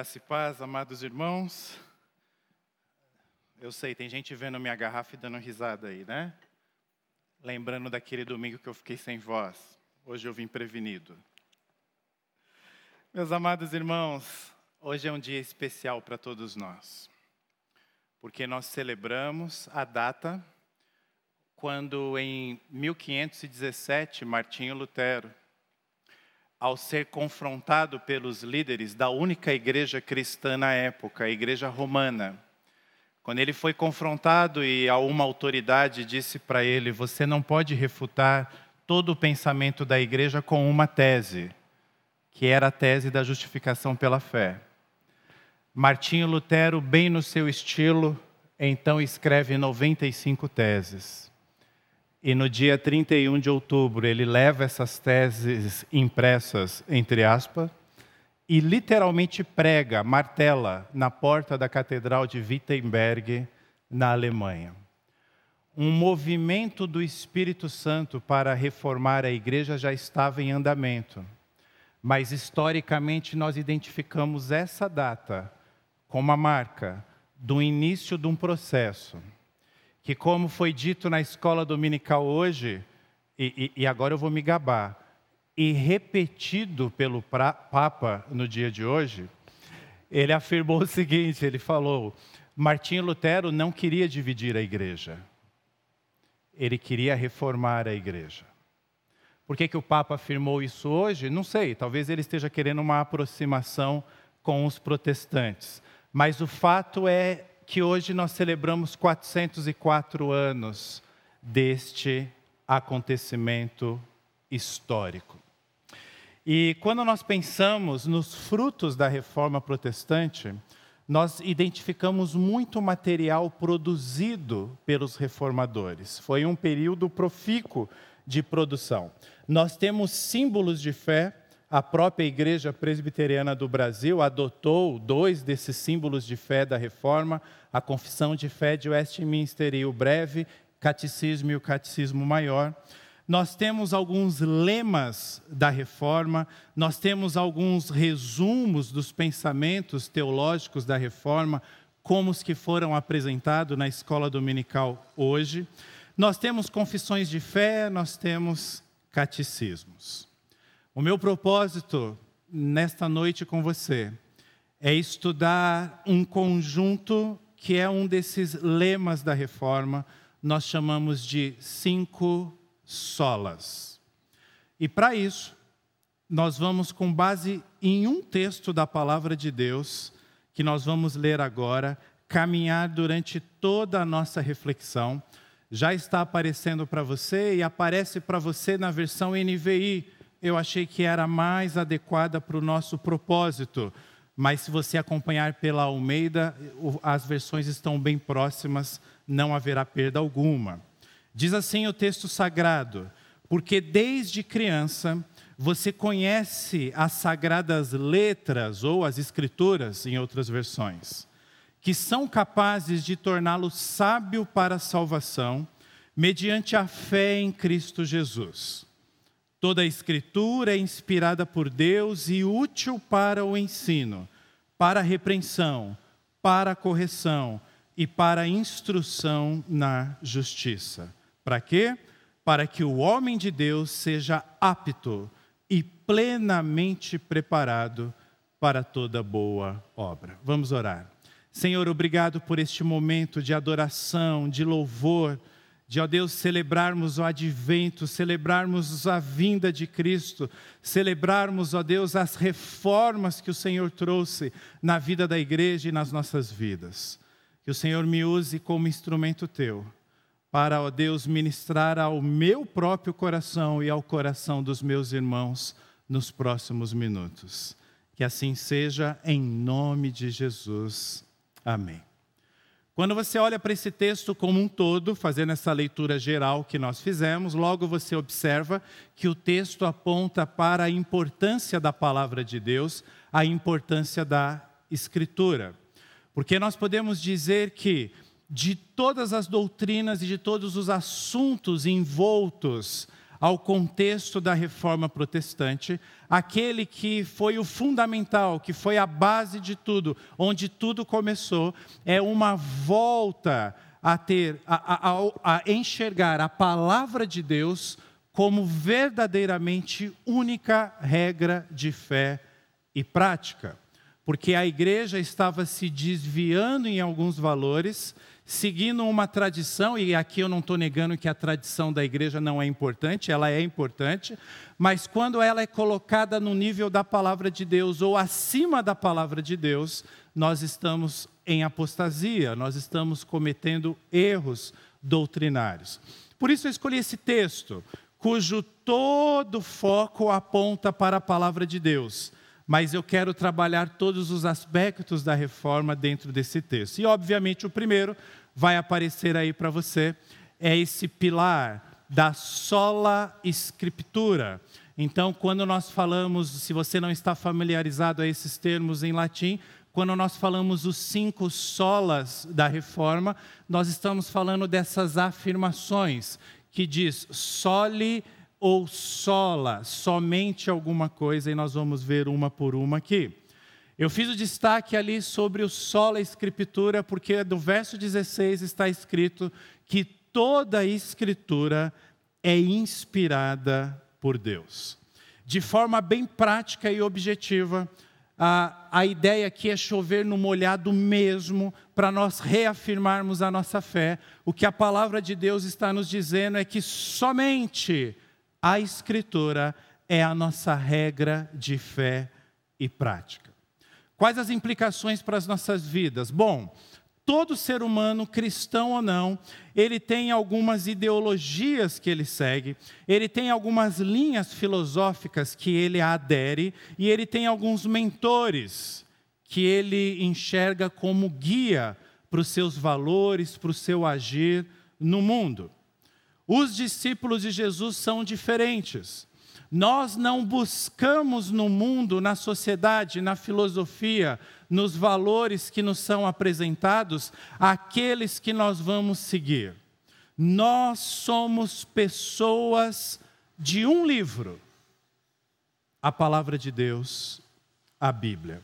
Graça e paz, amados irmãos. Eu sei, tem gente vendo minha garrafa e dando risada aí, né? Lembrando daquele domingo que eu fiquei sem voz. Hoje eu vim prevenido. Meus amados irmãos, hoje é um dia especial para todos nós. Porque nós celebramos a data quando em 1517 Martinho Lutero ao ser confrontado pelos líderes da única igreja cristã na época, a igreja romana. Quando ele foi confrontado e a uma autoridade disse para ele: Você não pode refutar todo o pensamento da igreja com uma tese, que era a tese da justificação pela fé. Martinho Lutero, bem no seu estilo, então escreve 95 teses. E no dia 31 de outubro, ele leva essas teses impressas, entre aspas, e literalmente prega, martela, na porta da Catedral de Wittenberg, na Alemanha. Um movimento do Espírito Santo para reformar a igreja já estava em andamento, mas historicamente nós identificamos essa data como a marca do início de um processo que, como foi dito na escola dominical hoje, e, e, e agora eu vou me gabar, e repetido pelo pra, Papa no dia de hoje, ele afirmou o seguinte: ele falou, Martinho Lutero não queria dividir a igreja, ele queria reformar a igreja. Por que, que o Papa afirmou isso hoje? Não sei, talvez ele esteja querendo uma aproximação com os protestantes. Mas o fato é que hoje nós celebramos 404 anos deste acontecimento histórico. E quando nós pensamos nos frutos da reforma protestante, nós identificamos muito material produzido pelos reformadores. Foi um período profícuo de produção. Nós temos símbolos de fé a própria Igreja Presbiteriana do Brasil adotou dois desses símbolos de fé da reforma, a Confissão de Fé de Westminster e o breve Catecismo e o Catecismo Maior. Nós temos alguns lemas da reforma, nós temos alguns resumos dos pensamentos teológicos da reforma, como os que foram apresentados na escola dominical hoje. Nós temos confissões de fé, nós temos catecismos. O meu propósito nesta noite com você é estudar um conjunto que é um desses lemas da reforma, nós chamamos de cinco solas. E para isso, nós vamos, com base em um texto da palavra de Deus, que nós vamos ler agora, caminhar durante toda a nossa reflexão. Já está aparecendo para você e aparece para você na versão NVI eu achei que era mais adequada para o nosso propósito. Mas se você acompanhar pela Almeida, as versões estão bem próximas, não haverá perda alguma. Diz assim o texto sagrado: Porque desde criança você conhece as sagradas letras, ou as escrituras, em outras versões, que são capazes de torná-lo sábio para a salvação, mediante a fé em Cristo Jesus. Toda a Escritura é inspirada por Deus e útil para o ensino, para a repreensão, para a correção e para a instrução na justiça. Para quê? Para que o homem de Deus seja apto e plenamente preparado para toda boa obra. Vamos orar. Senhor, obrigado por este momento de adoração, de louvor de, ó Deus, celebrarmos o advento, celebrarmos a vinda de Cristo, celebrarmos, ó Deus, as reformas que o Senhor trouxe na vida da igreja e nas nossas vidas. Que o Senhor me use como instrumento teu, para, ó Deus, ministrar ao meu próprio coração e ao coração dos meus irmãos nos próximos minutos. Que assim seja, em nome de Jesus. Amém. Quando você olha para esse texto como um todo, fazendo essa leitura geral que nós fizemos, logo você observa que o texto aponta para a importância da palavra de Deus, a importância da Escritura. Porque nós podemos dizer que de todas as doutrinas e de todos os assuntos envoltos ao contexto da reforma protestante, aquele que foi o fundamental, que foi a base de tudo, onde tudo começou, é uma volta a ter, a, a, a enxergar a palavra de Deus como verdadeiramente única regra de fé e prática. Porque a igreja estava se desviando em alguns valores, seguindo uma tradição, e aqui eu não estou negando que a tradição da igreja não é importante, ela é importante, mas quando ela é colocada no nível da palavra de Deus ou acima da palavra de Deus, nós estamos em apostasia, nós estamos cometendo erros doutrinários. Por isso eu escolhi esse texto, cujo todo foco aponta para a palavra de Deus. Mas eu quero trabalhar todos os aspectos da reforma dentro desse texto. E, obviamente, o primeiro vai aparecer aí para você, é esse pilar da sola escritura. Então, quando nós falamos, se você não está familiarizado a esses termos em latim, quando nós falamos os cinco solas da reforma, nós estamos falando dessas afirmações que diz sole ou sola, somente alguma coisa, e nós vamos ver uma por uma aqui. Eu fiz o destaque ali sobre o sola escritura, porque do verso 16 está escrito que toda a escritura é inspirada por Deus. De forma bem prática e objetiva, a, a ideia aqui é chover no molhado mesmo, para nós reafirmarmos a nossa fé. O que a palavra de Deus está nos dizendo é que somente a Escritura é a nossa regra de fé e prática. Quais as implicações para as nossas vidas? Bom, todo ser humano, cristão ou não, ele tem algumas ideologias que ele segue, ele tem algumas linhas filosóficas que ele adere e ele tem alguns mentores que ele enxerga como guia para os seus valores, para o seu agir no mundo. Os discípulos de Jesus são diferentes. Nós não buscamos no mundo, na sociedade, na filosofia, nos valores que nos são apresentados, aqueles que nós vamos seguir. Nós somos pessoas de um livro, a palavra de Deus, a Bíblia.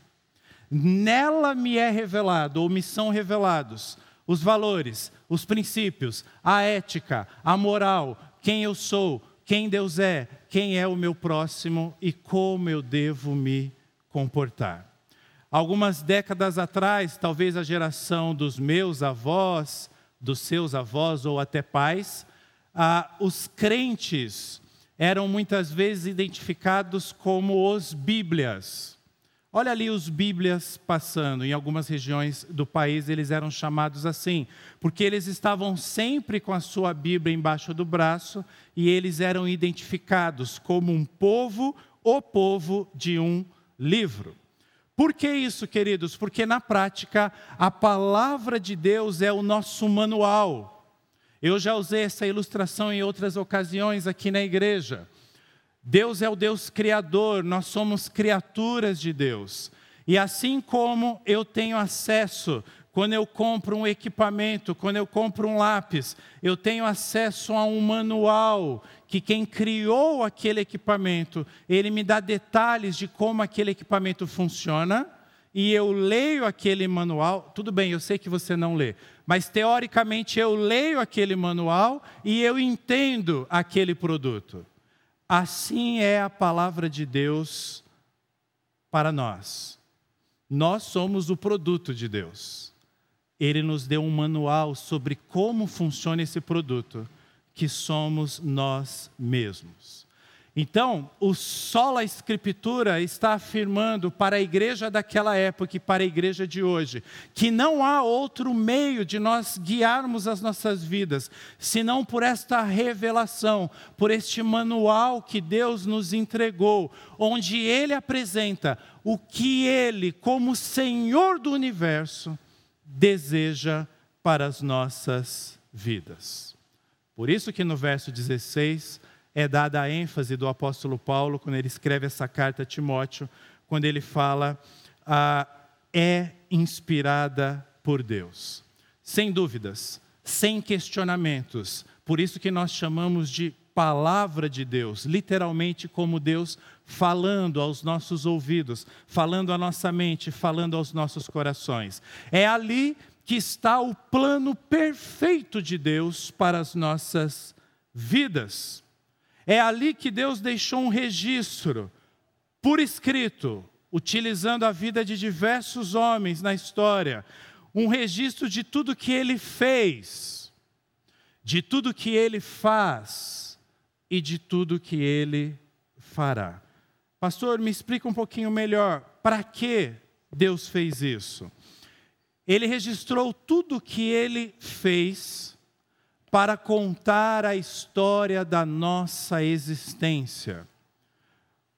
Nela me é revelado, ou me são revelados, os valores, os princípios, a ética, a moral, quem eu sou, quem Deus é, quem é o meu próximo e como eu devo me comportar. Algumas décadas atrás, talvez a geração dos meus avós, dos seus avós ou até pais, ah, os crentes eram muitas vezes identificados como os Bíblias. Olha ali os Bíblias passando, em algumas regiões do país eles eram chamados assim, porque eles estavam sempre com a sua Bíblia embaixo do braço e eles eram identificados como um povo, o povo de um livro. Por que isso, queridos? Porque na prática a palavra de Deus é o nosso manual. Eu já usei essa ilustração em outras ocasiões aqui na igreja. Deus é o Deus criador, nós somos criaturas de Deus. E assim como eu tenho acesso, quando eu compro um equipamento, quando eu compro um lápis, eu tenho acesso a um manual que quem criou aquele equipamento, ele me dá detalhes de como aquele equipamento funciona, e eu leio aquele manual, tudo bem, eu sei que você não lê, mas teoricamente eu leio aquele manual e eu entendo aquele produto. Assim é a palavra de Deus para nós. Nós somos o produto de Deus. Ele nos deu um manual sobre como funciona esse produto, que somos nós mesmos. Então, o sola escritura está afirmando para a igreja daquela época e para a igreja de hoje que não há outro meio de nós guiarmos as nossas vidas senão por esta revelação, por este manual que Deus nos entregou, onde ele apresenta o que ele, como Senhor do universo, deseja para as nossas vidas. Por isso que no verso 16 é dada a ênfase do apóstolo Paulo quando ele escreve essa carta a Timóteo, quando ele fala, ah, é inspirada por Deus. Sem dúvidas, sem questionamentos. Por isso que nós chamamos de palavra de Deus, literalmente como Deus falando aos nossos ouvidos, falando à nossa mente, falando aos nossos corações. É ali que está o plano perfeito de Deus para as nossas vidas. É ali que Deus deixou um registro por escrito, utilizando a vida de diversos homens na história, um registro de tudo que ele fez, de tudo que ele faz e de tudo que ele fará. Pastor, me explica um pouquinho melhor, para que Deus fez isso? Ele registrou tudo que ele fez para contar a história da nossa existência,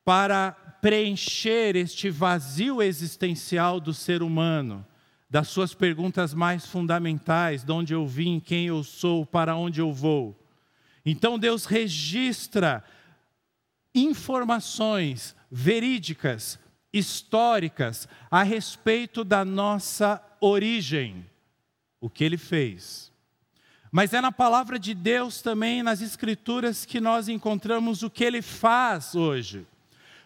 para preencher este vazio existencial do ser humano, das suas perguntas mais fundamentais: de onde eu vim, quem eu sou, para onde eu vou. Então Deus registra informações verídicas, históricas a respeito da nossa origem, o que ele fez. Mas é na palavra de Deus também, nas Escrituras, que nós encontramos o que ele faz hoje.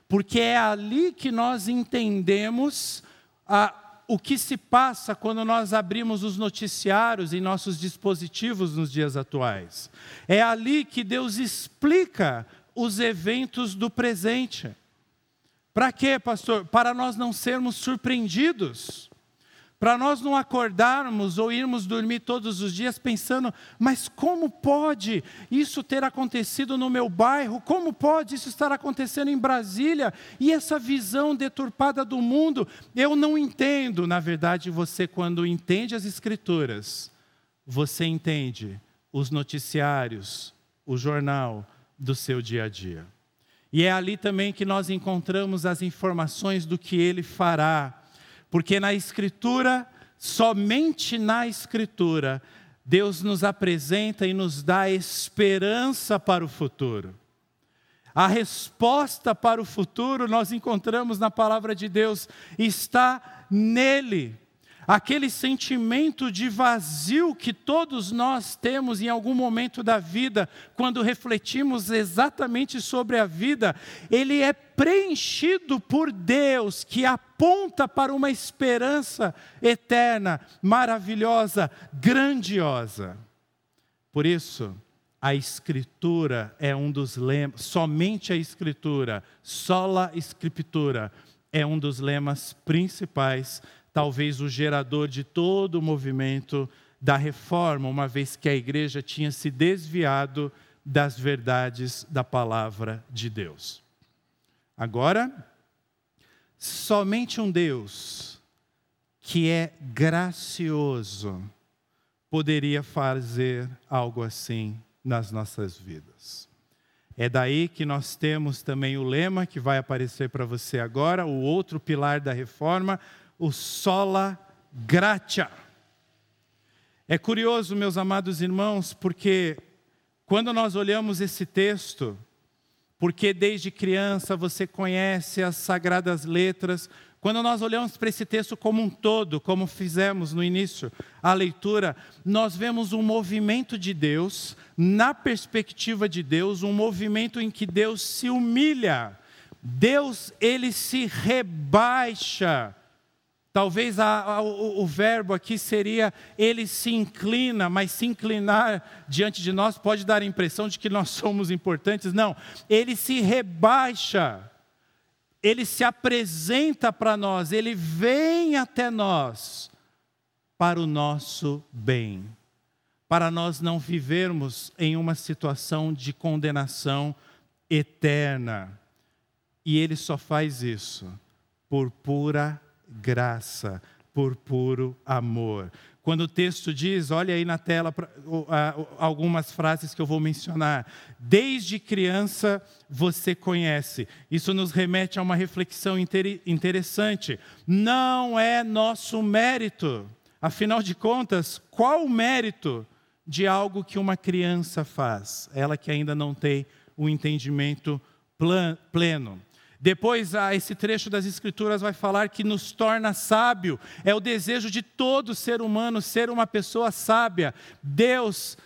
Porque é ali que nós entendemos a, o que se passa quando nós abrimos os noticiários em nossos dispositivos nos dias atuais. É ali que Deus explica os eventos do presente. Para quê, pastor? Para nós não sermos surpreendidos. Para nós não acordarmos ou irmos dormir todos os dias pensando, mas como pode isso ter acontecido no meu bairro? Como pode isso estar acontecendo em Brasília? E essa visão deturpada do mundo, eu não entendo. Na verdade, você, quando entende as Escrituras, você entende os noticiários, o jornal do seu dia a dia. E é ali também que nós encontramos as informações do que ele fará porque na Escritura, somente na Escritura, Deus nos apresenta e nos dá esperança para o futuro. A resposta para o futuro nós encontramos na palavra de Deus, está nele aquele sentimento de vazio que todos nós temos em algum momento da vida, quando refletimos exatamente sobre a vida, ele é preenchido por Deus, que aponta para uma esperança eterna, maravilhosa, grandiosa. Por isso, a Escritura é um dos lemas, somente a Escritura, sola Escritura, é um dos lemas principais talvez o gerador de todo o movimento da reforma, uma vez que a igreja tinha se desviado das verdades da palavra de Deus. Agora, somente um Deus que é gracioso poderia fazer algo assim nas nossas vidas. É daí que nós temos também o lema que vai aparecer para você agora, o outro pilar da reforma, o sola gratia. É curioso, meus amados irmãos, porque quando nós olhamos esse texto, porque desde criança você conhece as sagradas letras, quando nós olhamos para esse texto como um todo, como fizemos no início a leitura, nós vemos um movimento de Deus, na perspectiva de Deus, um movimento em que Deus se humilha. Deus, ele se rebaixa Talvez a, a, o, o, verbo aqui seria ele se inclina, mas se inclinar diante de nós pode dar a impressão de que nós somos importantes. Não, ele se rebaixa, ele se apresenta para nós, ele vem até nós para o nosso bem, para nós não vivermos em uma situação de condenação eterna. E ele só faz isso por pura graça, por puro amor. Quando o texto diz, olha aí na tela algumas frases que eu vou mencionar. Desde criança você conhece. Isso nos remete a uma reflexão interessante. Não é nosso mérito. Afinal de contas, qual o mérito de algo que uma criança faz? Ela que ainda não tem o entendimento pleno. Depois, ah, esse trecho das Escrituras vai falar que nos torna sábio. É o desejo de todo ser humano ser uma pessoa sábia. Deus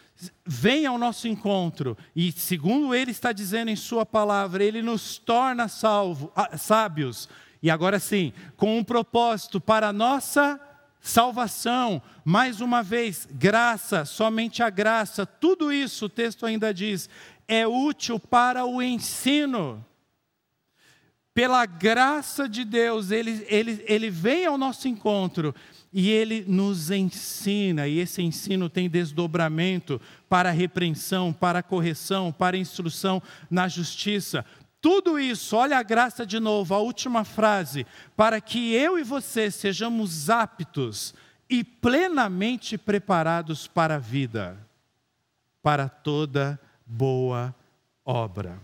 vem ao nosso encontro e, segundo Ele está dizendo em Sua palavra, Ele nos torna salvo, sábios. E agora sim, com um propósito para a nossa salvação, mais uma vez, graça, somente a graça, tudo isso, o texto ainda diz, é útil para o ensino. Pela graça de Deus, ele, ele, ele vem ao nosso encontro e ele nos ensina, e esse ensino tem desdobramento para repreensão, para correção, para instrução na justiça. Tudo isso, olha a graça de novo, a última frase, para que eu e você sejamos aptos e plenamente preparados para a vida, para toda boa obra.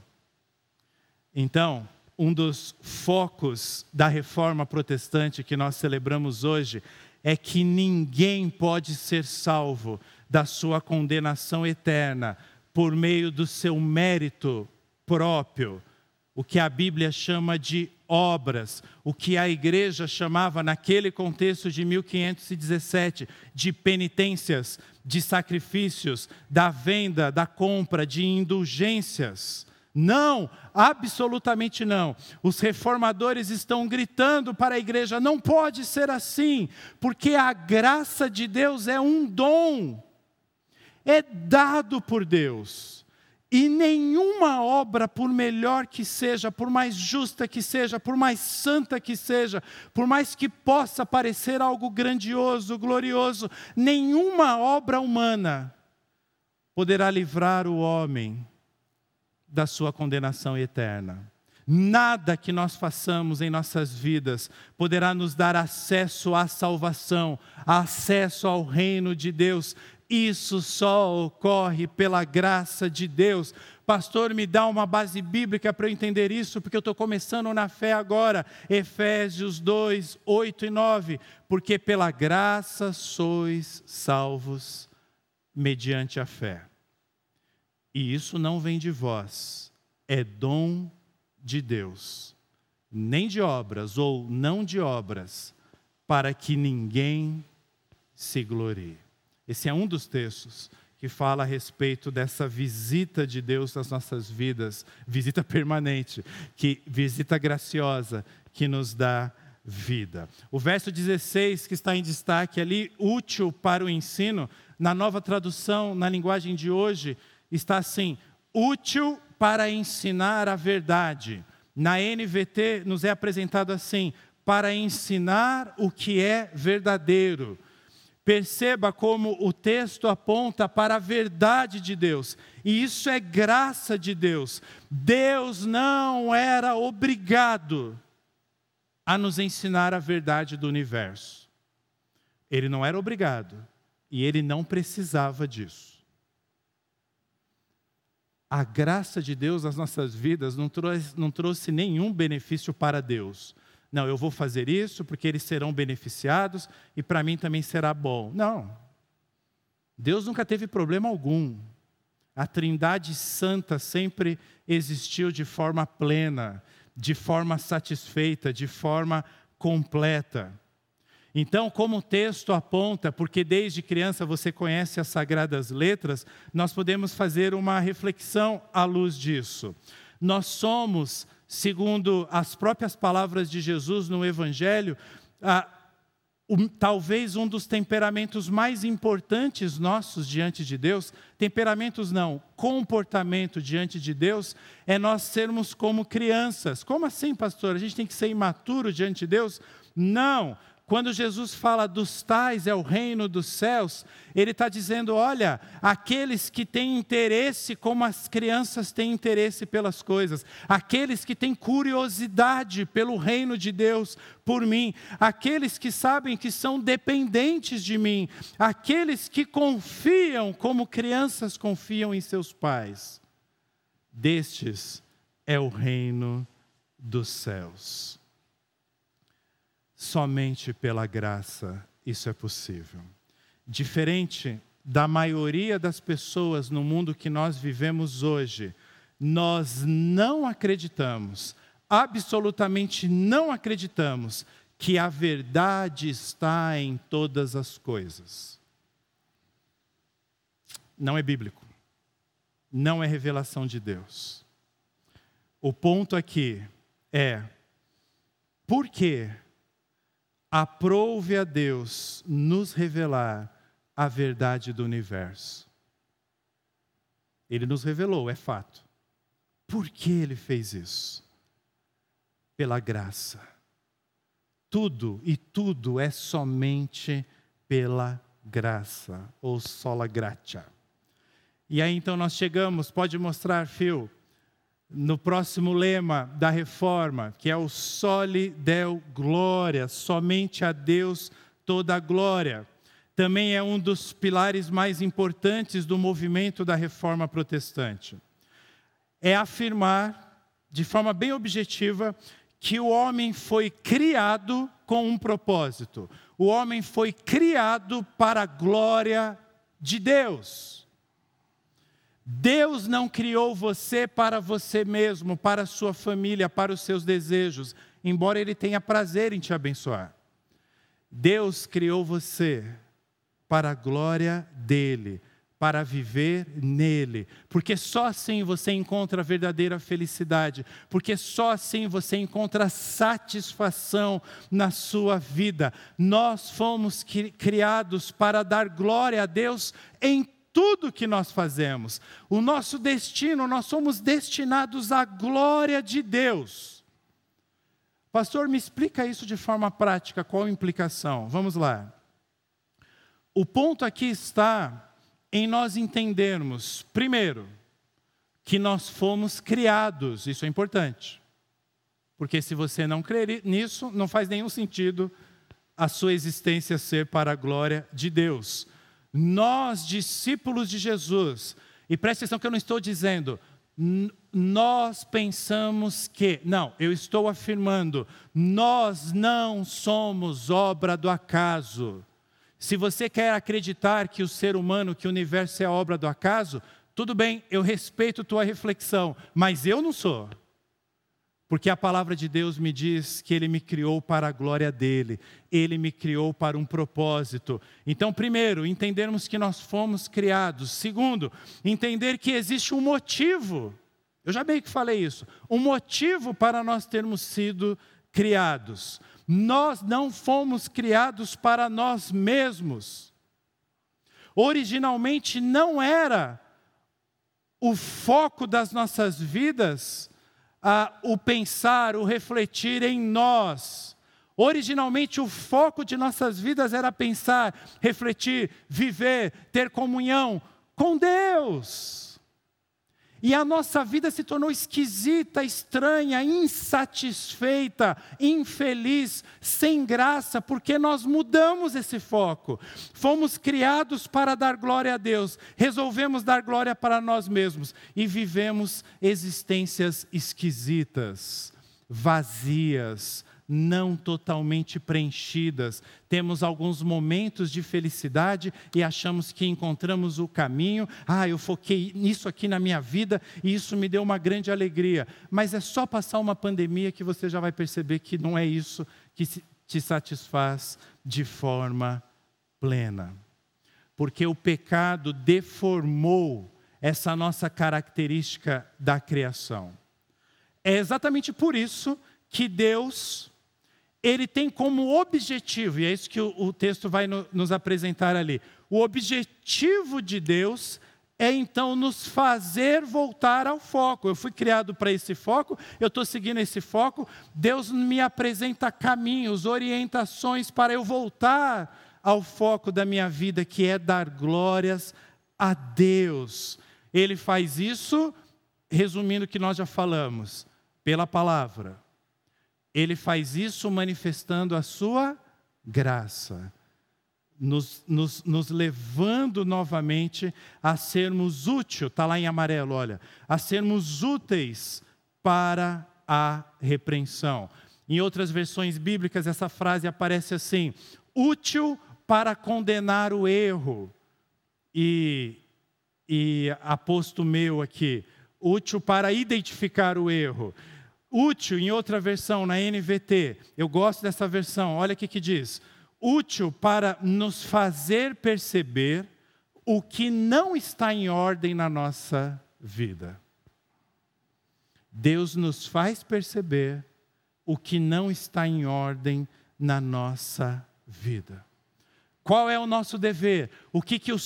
Então, um dos focos da reforma protestante que nós celebramos hoje é que ninguém pode ser salvo da sua condenação eterna por meio do seu mérito próprio, o que a Bíblia chama de obras, o que a igreja chamava naquele contexto de 1517 de penitências, de sacrifícios, da venda, da compra, de indulgências. Não, absolutamente não. Os reformadores estão gritando para a igreja: não pode ser assim, porque a graça de Deus é um dom, é dado por Deus. E nenhuma obra, por melhor que seja, por mais justa que seja, por mais santa que seja, por mais que possa parecer algo grandioso, glorioso, nenhuma obra humana poderá livrar o homem da sua condenação eterna. Nada que nós façamos em nossas vidas poderá nos dar acesso à salvação, acesso ao reino de Deus. Isso só ocorre pela graça de Deus. Pastor, me dá uma base bíblica para eu entender isso, porque eu estou começando na fé agora. Efésios 2, 8 e 9. Porque pela graça sois salvos mediante a fé. E isso não vem de vós, é dom de Deus, nem de obras ou não de obras, para que ninguém se glorie. Esse é um dos textos que fala a respeito dessa visita de Deus nas nossas vidas, visita permanente, que visita graciosa que nos dá vida. O verso 16 que está em destaque ali, útil para o ensino, na nova tradução, na linguagem de hoje, está assim: útil para ensinar a verdade. Na NVT nos é apresentado assim: para ensinar o que é verdadeiro. Perceba como o texto aponta para a verdade de Deus, e isso é graça de Deus. Deus não era obrigado a nos ensinar a verdade do universo. Ele não era obrigado e ele não precisava disso a graça de Deus nas nossas vidas não trouxe, não trouxe nenhum benefício para Deus. Não, eu vou fazer isso porque eles serão beneficiados e para mim também será bom. Não. Deus nunca teve problema algum. A Trindade Santa sempre existiu de forma plena, de forma satisfeita, de forma completa. Então, como o texto aponta, porque desde criança você conhece as sagradas letras, nós podemos fazer uma reflexão à luz disso. Nós somos, segundo as próprias palavras de Jesus no Evangelho, um, talvez um dos temperamentos mais importantes nossos diante de Deus, temperamentos não, comportamento diante de Deus, é nós sermos como crianças. Como assim, pastor? A gente tem que ser imaturo diante de Deus? Não, quando Jesus fala dos tais é o reino dos céus, ele está dizendo: olha, aqueles que têm interesse, como as crianças têm interesse pelas coisas, aqueles que têm curiosidade pelo reino de Deus, por mim, aqueles que sabem que são dependentes de mim, aqueles que confiam como crianças confiam em seus pais. Destes é o reino dos céus. Somente pela graça isso é possível. Diferente da maioria das pessoas no mundo que nós vivemos hoje, nós não acreditamos, absolutamente não acreditamos, que a verdade está em todas as coisas. não é bíblico. Não é revelação de Deus. O ponto aqui é: por que aprove a Deus nos revelar a verdade do universo? Ele nos revelou, é fato. Por que ele fez isso? Pela graça. Tudo e tudo é somente pela graça, ou sola gratia. E aí então nós chegamos, pode mostrar, Phil, no próximo lema da reforma, que é o soli deo glória, somente a Deus toda a glória. Também é um dos pilares mais importantes do movimento da reforma protestante. É afirmar, de forma bem objetiva, que o homem foi criado com um propósito. O homem foi criado para a glória de Deus. Deus não criou você para você mesmo, para a sua família, para os seus desejos, embora Ele tenha prazer em te abençoar. Deus criou você para a glória dEle, para viver nele, porque só assim você encontra a verdadeira felicidade, porque só assim você encontra satisfação na sua vida. Nós fomos criados para dar glória a Deus em tudo que nós fazemos. O nosso destino, nós somos destinados à glória de Deus. Pastor, me explica isso de forma prática, qual a implicação? Vamos lá. O ponto aqui está em nós entendermos, primeiro, que nós fomos criados, isso é importante. Porque se você não crer nisso, não faz nenhum sentido a sua existência ser para a glória de Deus nós, discípulos de Jesus, e preste atenção que eu não estou dizendo, nós pensamos que, não, eu estou afirmando, nós não somos obra do acaso. Se você quer acreditar que o ser humano, que o universo é obra do acaso, tudo bem, eu respeito tua reflexão, mas eu não sou porque a palavra de Deus me diz que Ele me criou para a glória dele, Ele me criou para um propósito. Então, primeiro, entendermos que nós fomos criados. Segundo, entender que existe um motivo. Eu já meio que falei isso. Um motivo para nós termos sido criados. Nós não fomos criados para nós mesmos. Originalmente não era o foco das nossas vidas ah, o pensar, o refletir em nós. Originalmente, o foco de nossas vidas era pensar, refletir, viver, ter comunhão com Deus. E a nossa vida se tornou esquisita, estranha, insatisfeita, infeliz, sem graça, porque nós mudamos esse foco. Fomos criados para dar glória a Deus, resolvemos dar glória para nós mesmos e vivemos existências esquisitas, vazias, não totalmente preenchidas. Temos alguns momentos de felicidade e achamos que encontramos o caminho. Ah, eu foquei nisso aqui na minha vida e isso me deu uma grande alegria. Mas é só passar uma pandemia que você já vai perceber que não é isso que te satisfaz de forma plena. Porque o pecado deformou essa nossa característica da criação. É exatamente por isso que Deus ele tem como objetivo, e é isso que o, o texto vai no, nos apresentar ali. O objetivo de Deus é então nos fazer voltar ao foco. Eu fui criado para esse foco, eu estou seguindo esse foco. Deus me apresenta caminhos, orientações para eu voltar ao foco da minha vida, que é dar glórias a Deus. Ele faz isso, resumindo o que nós já falamos, pela palavra ele faz isso manifestando a sua graça, nos, nos, nos levando novamente a sermos úteis, está lá em amarelo, olha, a sermos úteis para a repreensão. Em outras versões bíblicas, essa frase aparece assim: útil para condenar o erro. E, e aposto meu aqui, útil para identificar o erro. Útil, em outra versão, na NVT, eu gosto dessa versão, olha o que diz: útil para nos fazer perceber o que não está em ordem na nossa vida. Deus nos faz perceber o que não está em ordem na nossa vida. Qual é o nosso dever? O que, que o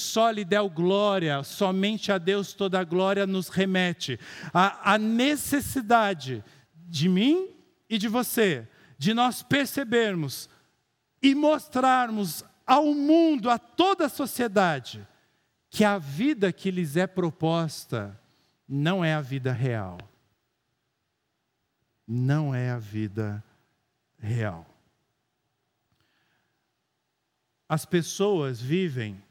deu glória, somente a Deus toda a glória nos remete? A, a necessidade de mim e de você, de nós percebermos e mostrarmos ao mundo, a toda a sociedade, que a vida que lhes é proposta não é a vida real. Não é a vida real. As pessoas vivem.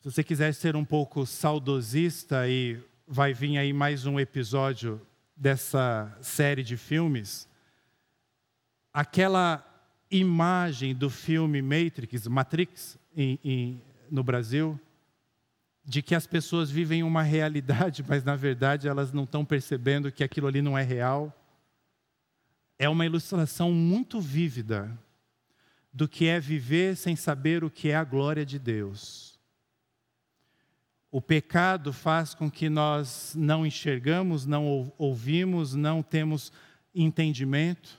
Se você quiser ser um pouco saudosista e vai vir aí mais um episódio dessa série de filmes, aquela imagem do filme Matrix, Matrix em, em, no Brasil, de que as pessoas vivem uma realidade, mas na verdade elas não estão percebendo que aquilo ali não é real. É uma ilustração muito vívida do que é viver sem saber o que é a glória de Deus. O pecado faz com que nós não enxergamos, não ouvimos, não temos entendimento.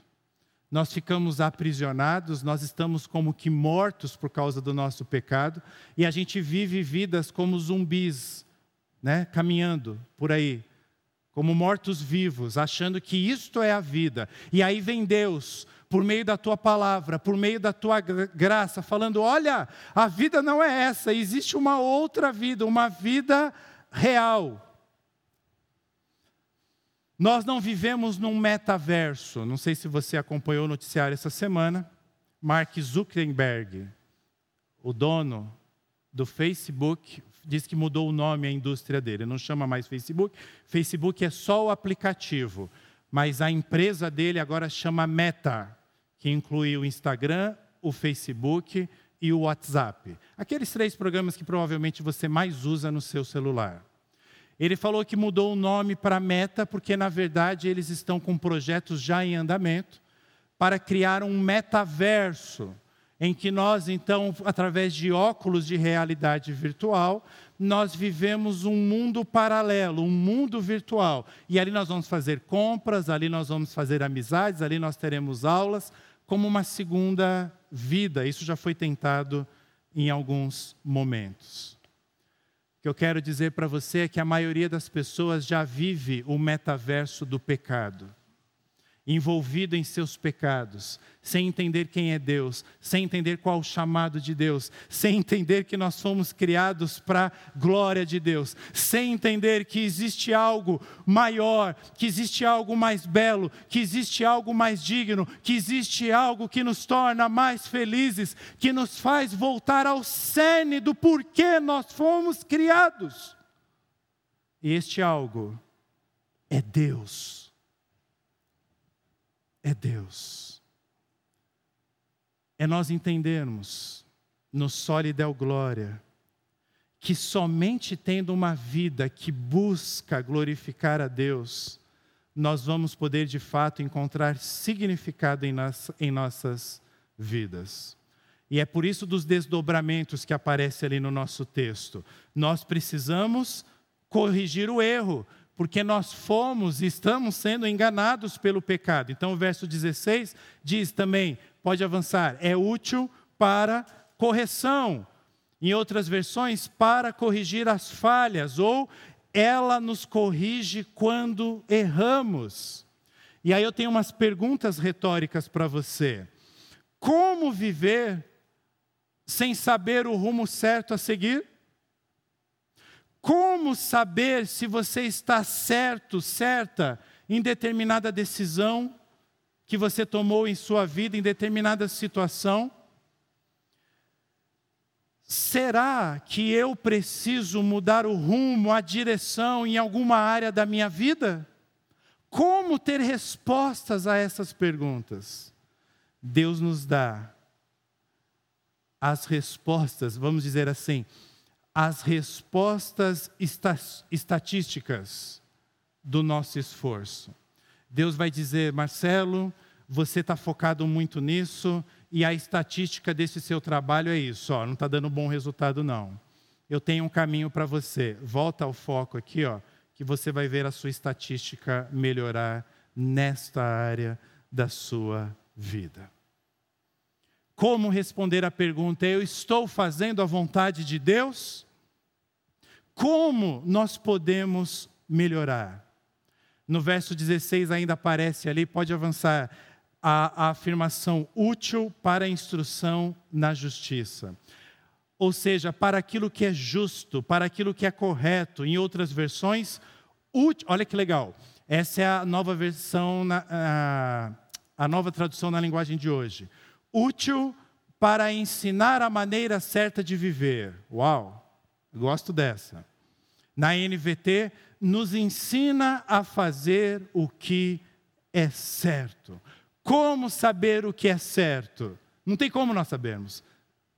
Nós ficamos aprisionados, nós estamos como que mortos por causa do nosso pecado, e a gente vive vidas como zumbis, né, caminhando por aí, como mortos-vivos, achando que isto é a vida. E aí vem Deus, por meio da tua palavra, por meio da tua graça, falando: olha, a vida não é essa, existe uma outra vida, uma vida real. Nós não vivemos num metaverso. Não sei se você acompanhou o noticiário essa semana. Mark Zuckerberg, o dono do Facebook, diz que mudou o nome à indústria dele. Não chama mais Facebook. Facebook é só o aplicativo. Mas a empresa dele agora chama Meta, que inclui o Instagram, o Facebook e o WhatsApp. Aqueles três programas que provavelmente você mais usa no seu celular. Ele falou que mudou o nome para Meta, porque na verdade eles estão com projetos já em andamento para criar um metaverso, em que nós, então, através de óculos de realidade virtual, nós vivemos um mundo paralelo, um mundo virtual. E ali nós vamos fazer compras, ali nós vamos fazer amizades, ali nós teremos aulas, como uma segunda vida. Isso já foi tentado em alguns momentos. O que eu quero dizer para você é que a maioria das pessoas já vive o metaverso do pecado envolvido em seus pecados, sem entender quem é Deus, sem entender qual o chamado de Deus, sem entender que nós fomos criados para a glória de Deus, sem entender que existe algo maior, que existe algo mais belo, que existe algo mais digno, que existe algo que nos torna mais felizes, que nos faz voltar ao cerne do porquê nós fomos criados. E este algo é Deus é Deus. É nós entendermos no sólido glória que somente tendo uma vida que busca glorificar a Deus, nós vamos poder de fato encontrar significado em, nossa, em nossas vidas. E é por isso dos desdobramentos que aparece ali no nosso texto. Nós precisamos corrigir o erro, porque nós fomos e estamos sendo enganados pelo pecado. Então, o verso 16 diz também, pode avançar, é útil para correção. Em outras versões, para corrigir as falhas, ou ela nos corrige quando erramos. E aí eu tenho umas perguntas retóricas para você. Como viver sem saber o rumo certo a seguir? Como saber se você está certo, certa, em determinada decisão que você tomou em sua vida, em determinada situação? Será que eu preciso mudar o rumo, a direção em alguma área da minha vida? Como ter respostas a essas perguntas? Deus nos dá as respostas, vamos dizer assim, as respostas estatísticas do nosso esforço. Deus vai dizer, Marcelo, você está focado muito nisso, e a estatística desse seu trabalho é isso, ó, não está dando bom resultado não. Eu tenho um caminho para você. Volta ao foco aqui, ó, que você vai ver a sua estatística melhorar nesta área da sua vida. Como responder à pergunta: eu estou fazendo a vontade de Deus? Como nós podemos melhorar? No verso 16 ainda aparece ali, pode avançar, a, a afirmação útil para a instrução na justiça. Ou seja, para aquilo que é justo, para aquilo que é correto. Em outras versões, útil, olha que legal. Essa é a nova versão, na, a, a nova tradução na linguagem de hoje. Útil para ensinar a maneira certa de viver. Uau, gosto dessa. Na NVT, nos ensina a fazer o que é certo. Como saber o que é certo? Não tem como nós sabermos,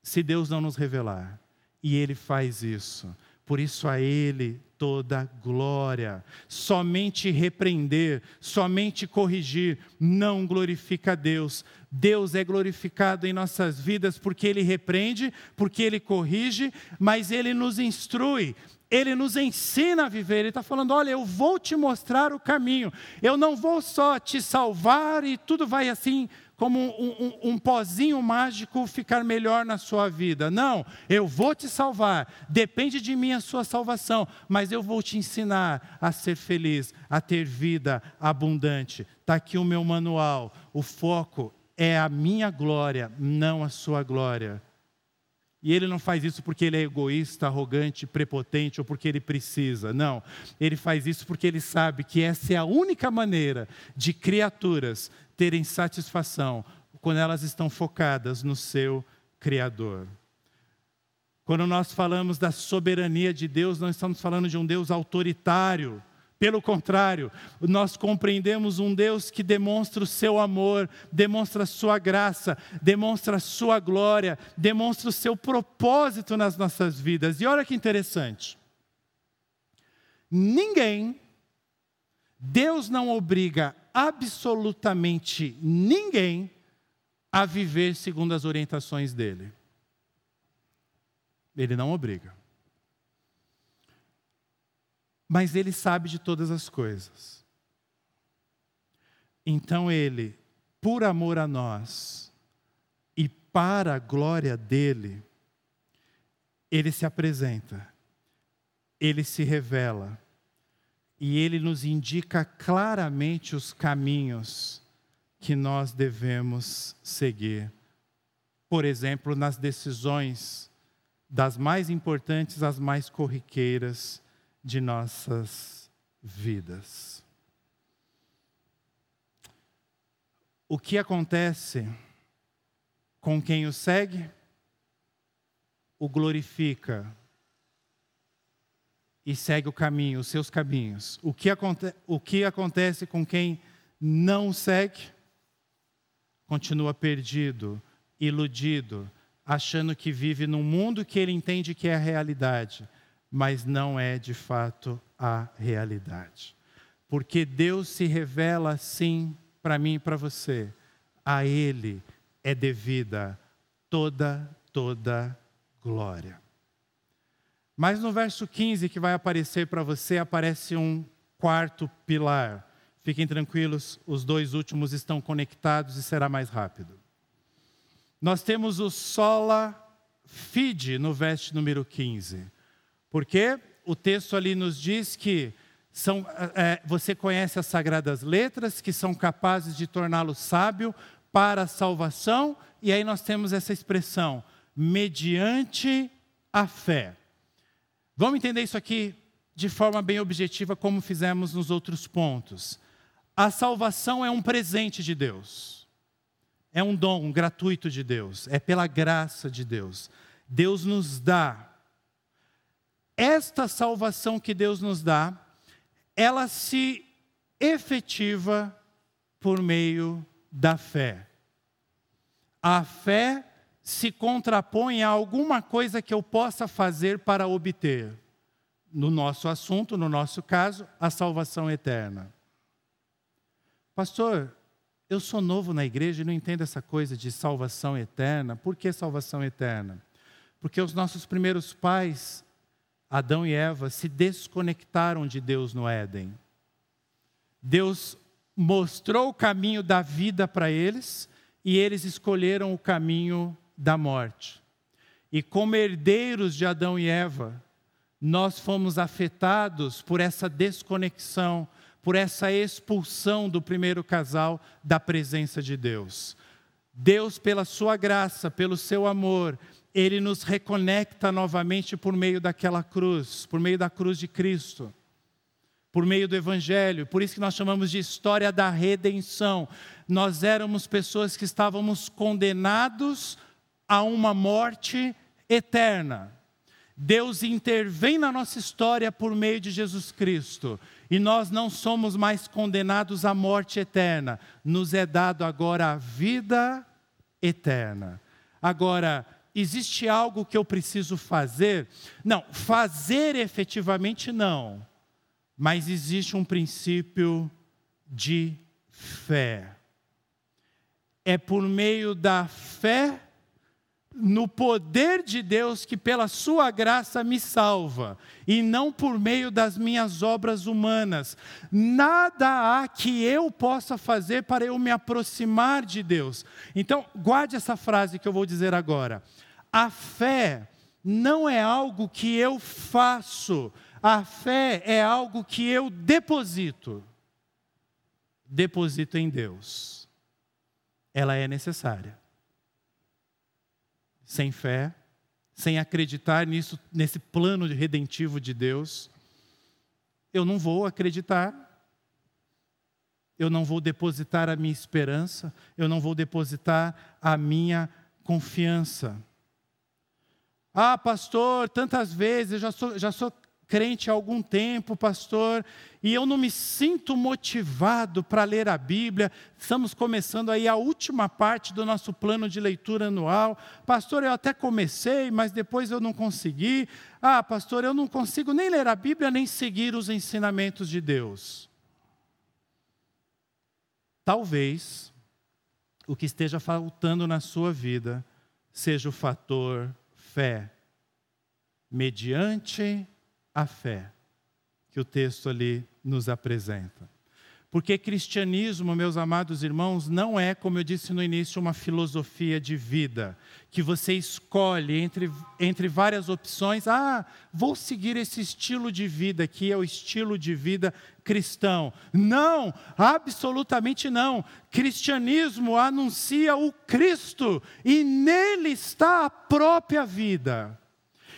se Deus não nos revelar. E Ele faz isso. Por isso a Ele toda glória. Somente repreender, somente corrigir não glorifica a Deus. Deus é glorificado em nossas vidas porque Ele repreende, porque Ele corrige, mas Ele nos instrui, ele nos ensina a viver. Ele está falando: olha, eu vou te mostrar o caminho. Eu não vou só te salvar e tudo vai assim, como um, um, um, pozinho mágico ficar melhor na sua vida. Não, eu vou te salvar. Depende de mim a sua salvação, mas eu vou te ensinar a ser feliz, a ter vida abundante. Está aqui o meu manual. O foco é a minha glória, não a sua glória. E ele não faz isso porque ele é egoísta, arrogante, prepotente ou porque ele precisa. Não. Ele faz isso porque ele sabe que essa é a única maneira de criaturas terem satisfação quando elas estão focadas no seu Criador. Quando nós falamos da soberania de Deus, não estamos falando de um Deus autoritário pelo contrário, nós compreendemos um Deus que demonstra o seu amor, demonstra a sua graça, demonstra a sua glória, demonstra o seu propósito nas nossas vidas. E olha que interessante. Ninguém, Deus não obriga absolutamente ninguém a viver segundo as orientações dele. Ele não obriga mas ele sabe de todas as coisas. Então ele, por amor a nós e para a glória dele, ele se apresenta, ele se revela e ele nos indica claramente os caminhos que nós devemos seguir. Por exemplo, nas decisões das mais importantes às mais corriqueiras de nossas vidas. O que acontece com quem o segue, o glorifica e segue o caminho, os seus caminhos. O que, aconte o que acontece com quem não segue, continua perdido, iludido, achando que vive num mundo que ele entende que é a realidade mas não é de fato a realidade. Porque Deus se revela assim para mim e para você. A Ele é devida toda, toda glória. Mas no verso 15 que vai aparecer para você, aparece um quarto pilar. Fiquem tranquilos, os dois últimos estão conectados e será mais rápido. Nós temos o sola fide no verso número 15. Porque o texto ali nos diz que são, é, você conhece as sagradas letras que são capazes de torná-lo sábio para a salvação, e aí nós temos essa expressão, mediante a fé. Vamos entender isso aqui de forma bem objetiva, como fizemos nos outros pontos. A salvação é um presente de Deus, é um dom gratuito de Deus, é pela graça de Deus. Deus nos dá esta salvação que Deus nos dá, ela se efetiva por meio da fé. A fé se contrapõe a alguma coisa que eu possa fazer para obter, no nosso assunto, no nosso caso, a salvação eterna. Pastor, eu sou novo na igreja e não entendo essa coisa de salvação eterna. Por que salvação eterna? Porque os nossos primeiros pais, Adão e Eva, se desconectaram de Deus no Éden. Deus mostrou o caminho da vida para eles e eles escolheram o caminho da morte. E como herdeiros de Adão e Eva, nós fomos afetados por essa desconexão por essa expulsão do primeiro casal da presença de Deus. Deus, pela sua graça, pelo seu amor, ele nos reconecta novamente por meio daquela cruz, por meio da cruz de Cristo, por meio do Evangelho. Por isso que nós chamamos de história da redenção. Nós éramos pessoas que estávamos condenados a uma morte eterna. Deus intervém na nossa história por meio de Jesus Cristo e nós não somos mais condenados à morte eterna, nos é dado agora a vida eterna. Agora, existe algo que eu preciso fazer? Não, fazer efetivamente não, mas existe um princípio de fé. É por meio da fé no poder de Deus que, pela Sua graça, me salva, e não por meio das minhas obras humanas. Nada há que eu possa fazer para eu me aproximar de Deus. Então, guarde essa frase que eu vou dizer agora. A fé não é algo que eu faço, a fé é algo que eu deposito. Deposito em Deus. Ela é necessária sem fé, sem acreditar nisso, nesse plano redentivo de Deus, eu não vou acreditar, eu não vou depositar a minha esperança, eu não vou depositar a minha confiança. Ah, pastor, tantas vezes, eu já sou, já sou crente há algum tempo, pastor, e eu não me sinto motivado para ler a Bíblia. Estamos começando aí a última parte do nosso plano de leitura anual. Pastor, eu até comecei, mas depois eu não consegui. Ah, pastor, eu não consigo nem ler a Bíblia, nem seguir os ensinamentos de Deus. Talvez o que esteja faltando na sua vida seja o fator fé. Mediante a fé que o texto ali nos apresenta. Porque cristianismo, meus amados irmãos, não é, como eu disse no início, uma filosofia de vida, que você escolhe entre, entre várias opções. Ah, vou seguir esse estilo de vida que é o estilo de vida cristão. Não, absolutamente não. Cristianismo anuncia o Cristo e nele está a própria vida.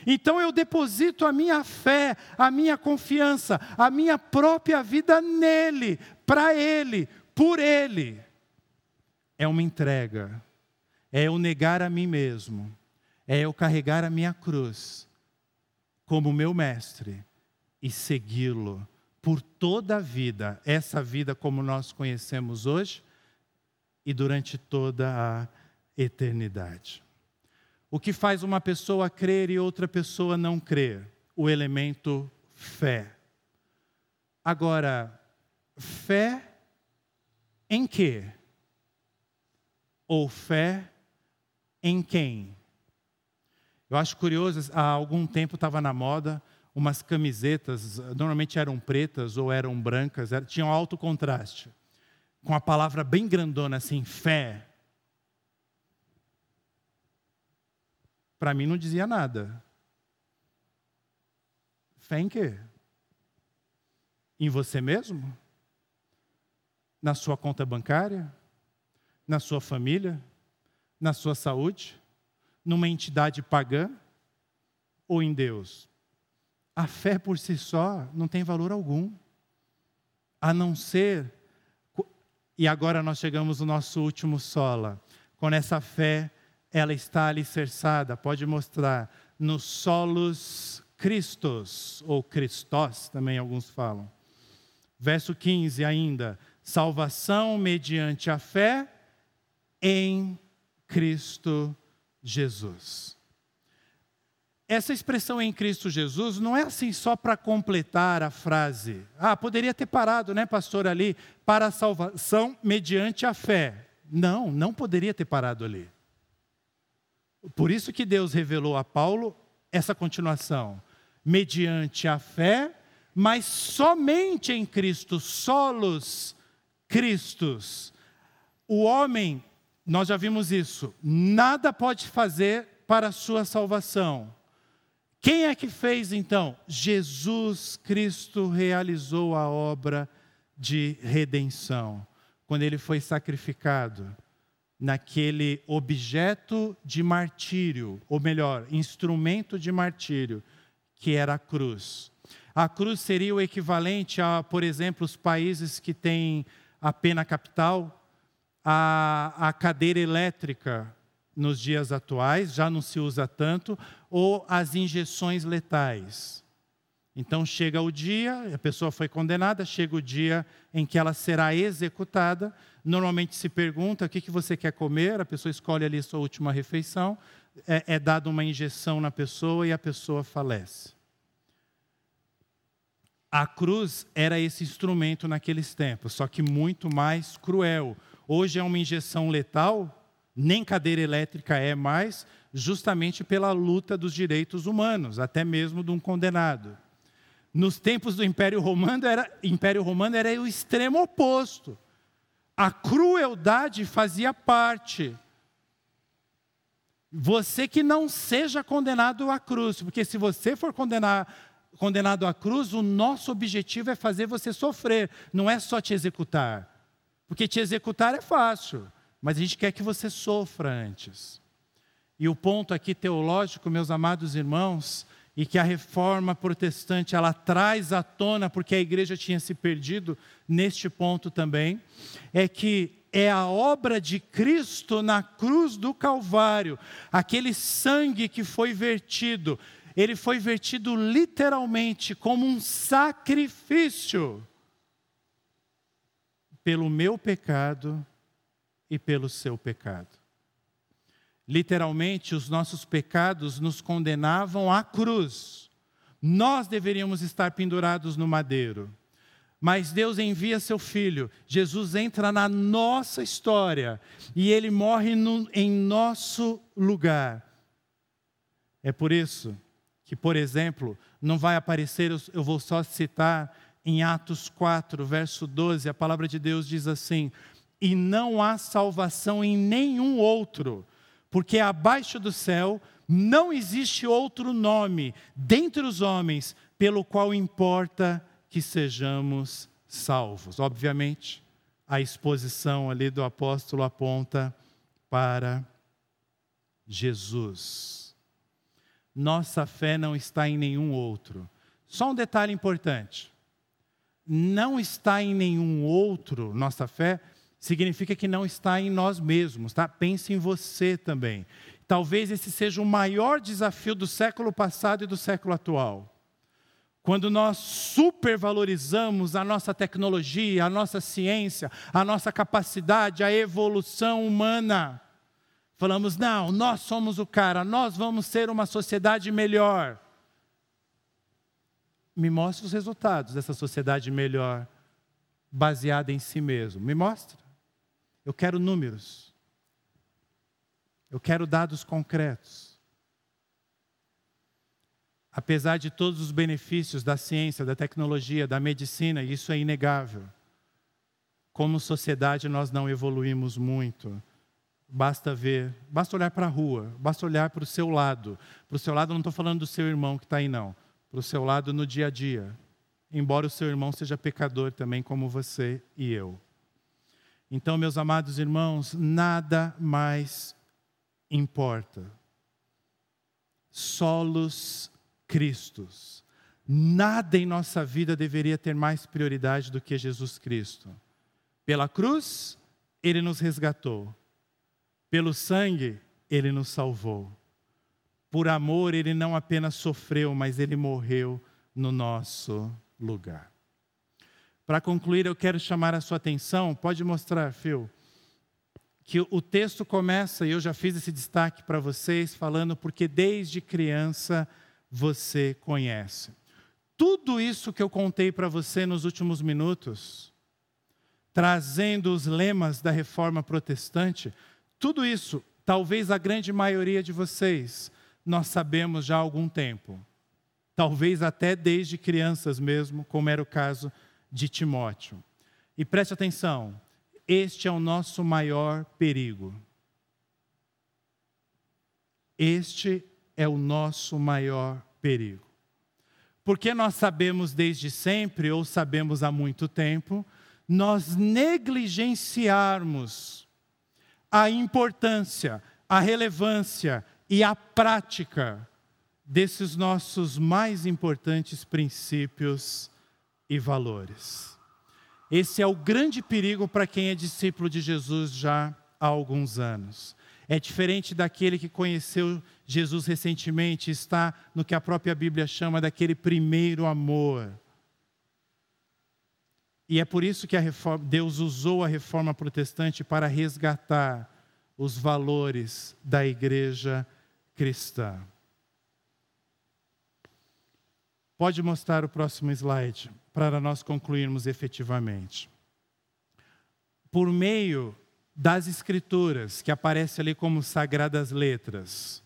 Então eu deposito a minha fé, a minha confiança, a minha própria vida nele, para ele, por ele. É uma entrega, é eu negar a mim mesmo, é eu carregar a minha cruz como meu mestre e segui-lo por toda a vida, essa vida como nós conhecemos hoje e durante toda a eternidade. O que faz uma pessoa crer e outra pessoa não crer? O elemento fé. Agora, fé em quê? Ou fé em quem? Eu acho curioso, há algum tempo estava na moda umas camisetas, normalmente eram pretas ou eram brancas, tinham alto contraste, com a palavra bem grandona assim, fé. Para mim não dizia nada. Fé em quê? Em você mesmo? Na sua conta bancária? Na sua família? Na sua saúde? Numa entidade pagã? Ou em Deus? A fé por si só não tem valor algum, a não ser. E agora nós chegamos no nosso último sola. Quando essa fé ela está alicerçada, pode mostrar, nos solos Cristos, ou Christos, também alguns falam. Verso 15 ainda, salvação mediante a fé em Cristo Jesus. essa expressão em Cristo Jesus não é assim só para completar a frase. Ah, poderia ter parado, né, pastor, ali, para a salvação mediante a fé. Não, não poderia ter parado ali. Por isso que Deus revelou a Paulo essa continuação. Mediante a fé, mas somente em Cristo, solos Cristos. O homem, nós já vimos isso, nada pode fazer para a sua salvação. Quem é que fez então? Jesus Cristo realizou a obra de redenção, quando ele foi sacrificado naquele objeto de martírio, ou melhor, instrumento de martírio, que era a cruz. A cruz seria o equivalente a, por exemplo, os países que têm a pena capital, a, a cadeira elétrica nos dias atuais, já não se usa tanto, ou as injeções letais. Então chega o dia, a pessoa foi condenada, chega o dia em que ela será executada. Normalmente se pergunta o que, que você quer comer, a pessoa escolhe ali sua última refeição, é, é dada uma injeção na pessoa e a pessoa falece. A cruz era esse instrumento naqueles tempos, só que muito mais cruel. Hoje é uma injeção letal, nem cadeira elétrica é mais, justamente pela luta dos direitos humanos, até mesmo de um condenado. Nos tempos do Império Romano era, Império Romano era o extremo oposto. A crueldade fazia parte. Você que não seja condenado à cruz, porque se você for condenar, condenado à cruz, o nosso objetivo é fazer você sofrer, não é só te executar. Porque te executar é fácil mas a gente quer que você sofra antes. E o ponto aqui teológico, meus amados irmãos, e que a reforma protestante ela traz à tona, porque a igreja tinha se perdido neste ponto também, é que é a obra de Cristo na cruz do Calvário, aquele sangue que foi vertido, ele foi vertido literalmente como um sacrifício pelo meu pecado e pelo seu pecado. Literalmente, os nossos pecados nos condenavam à cruz. Nós deveríamos estar pendurados no madeiro. Mas Deus envia seu filho, Jesus entra na nossa história e ele morre no, em nosso lugar. É por isso que, por exemplo, não vai aparecer, eu vou só citar em Atos 4, verso 12, a palavra de Deus diz assim: e não há salvação em nenhum outro, porque abaixo do céu não existe outro nome dentre os homens pelo qual importa que sejamos salvos. Obviamente, a exposição ali do apóstolo aponta para Jesus. Nossa fé não está em nenhum outro. Só um detalhe importante: não está em nenhum outro, nossa fé, significa que não está em nós mesmos, tá? Pense em você também. Talvez esse seja o maior desafio do século passado e do século atual. Quando nós supervalorizamos a nossa tecnologia, a nossa ciência, a nossa capacidade, a evolução humana, falamos, não, nós somos o cara, nós vamos ser uma sociedade melhor. Me mostre os resultados dessa sociedade melhor, baseada em si mesmo. Me mostre. Eu quero números. Eu quero dados concretos. Apesar de todos os benefícios da ciência, da tecnologia, da medicina, isso é inegável. Como sociedade, nós não evoluímos muito. Basta ver, basta olhar para a rua, basta olhar para o seu lado. Para o seu lado, não estou falando do seu irmão que está aí, não. Para o seu lado no dia a dia. Embora o seu irmão seja pecador também, como você e eu. Então, meus amados irmãos, nada mais importa. Solos Cristos. Nada em nossa vida deveria ter mais prioridade do que Jesus Cristo. Pela cruz, ele nos resgatou. Pelo sangue, ele nos salvou. Por amor, ele não apenas sofreu, mas ele morreu no nosso lugar. Para concluir, eu quero chamar a sua atenção, pode mostrar, Phil, que o texto começa, e eu já fiz esse destaque para vocês, falando porque desde criança você conhece. Tudo isso que eu contei para você nos últimos minutos, trazendo os lemas da reforma protestante, tudo isso, talvez a grande maioria de vocês, nós sabemos já há algum tempo. Talvez até desde crianças mesmo, como era o caso de Timóteo. E preste atenção, este é o nosso maior perigo. Este é o nosso maior perigo. Porque nós sabemos desde sempre, ou sabemos há muito tempo, nós negligenciarmos a importância, a relevância e a prática desses nossos mais importantes princípios e valores. Esse é o grande perigo para quem é discípulo de Jesus já há alguns anos. É diferente daquele que conheceu Jesus recentemente, está no que a própria Bíblia chama daquele primeiro amor. E é por isso que reforma, Deus usou a reforma protestante para resgatar os valores da igreja cristã. Pode mostrar o próximo slide para nós concluirmos efetivamente. Por meio das Escrituras, que aparece ali como sagradas letras,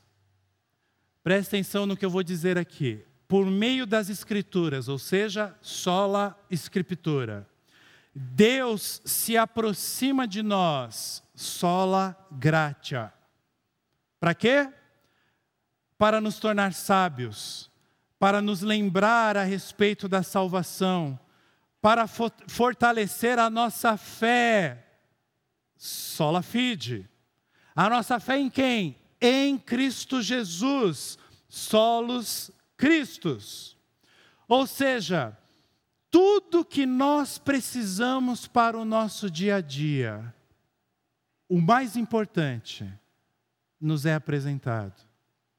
preste atenção no que eu vou dizer aqui. Por meio das Escrituras, ou seja, sola Escritura, Deus se aproxima de nós, sola gratia. Para quê? Para nos tornar sábios para nos lembrar a respeito da salvação, para fortalecer a nossa fé. Sola fide. A nossa fé em quem? Em Cristo Jesus. Solos Cristos. Ou seja, tudo que nós precisamos para o nosso dia a dia, o mais importante, nos é apresentado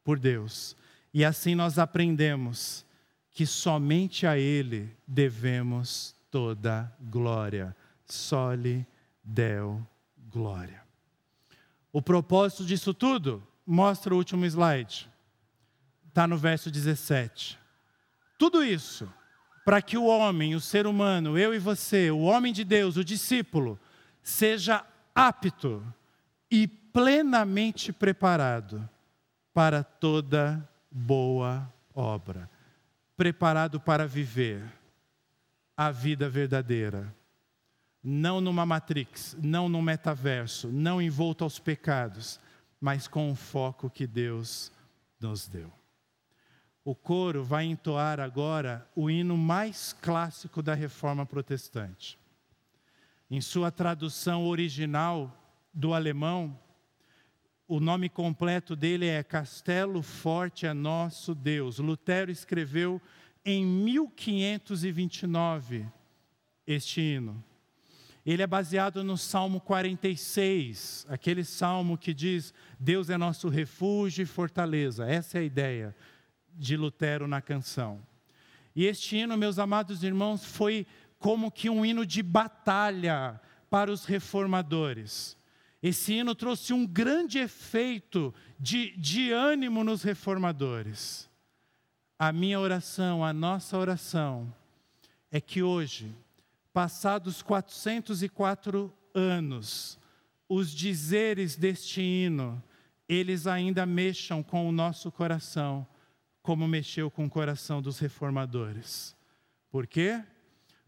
por Deus e assim nós aprendemos que somente a Ele devemos toda glória. Sole Deo glória. O propósito disso tudo, mostra o último slide. Está no verso 17. Tudo isso para que o homem, o ser humano, eu e você, o homem de Deus, o discípulo, seja apto e plenamente preparado para toda boa obra, preparado para viver a vida verdadeira. Não numa matrix, não num metaverso, não envolto aos pecados, mas com o foco que Deus nos deu. O coro vai entoar agora o hino mais clássico da reforma protestante. Em sua tradução original do alemão, o nome completo dele é Castelo Forte é Nosso Deus. Lutero escreveu em 1529 este hino. Ele é baseado no Salmo 46, aquele salmo que diz: Deus é nosso refúgio e fortaleza. Essa é a ideia de Lutero na canção. E este hino, meus amados irmãos, foi como que um hino de batalha para os reformadores. Esse hino trouxe um grande efeito de, de ânimo nos reformadores. A minha oração, a nossa oração, é que hoje, passados 404 anos, os dizeres deste hino, eles ainda mexam com o nosso coração, como mexeu com o coração dos reformadores. Por quê?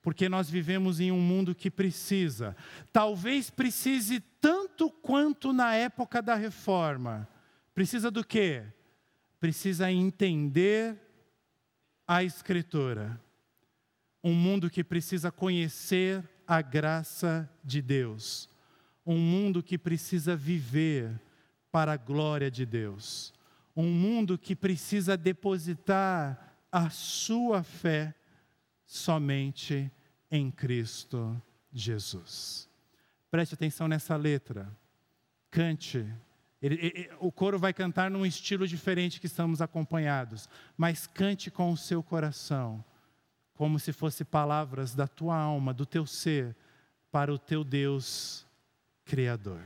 Porque nós vivemos em um mundo que precisa, talvez precise tanto quanto na época da reforma. Precisa do quê? Precisa entender a Escritura. Um mundo que precisa conhecer a graça de Deus. Um mundo que precisa viver para a glória de Deus. Um mundo que precisa depositar a sua fé somente em Cristo Jesus. Preste atenção nessa letra. Cante. Ele, ele, o coro vai cantar num estilo diferente que estamos acompanhados, mas cante com o seu coração, como se fosse palavras da tua alma, do teu ser, para o teu Deus Criador.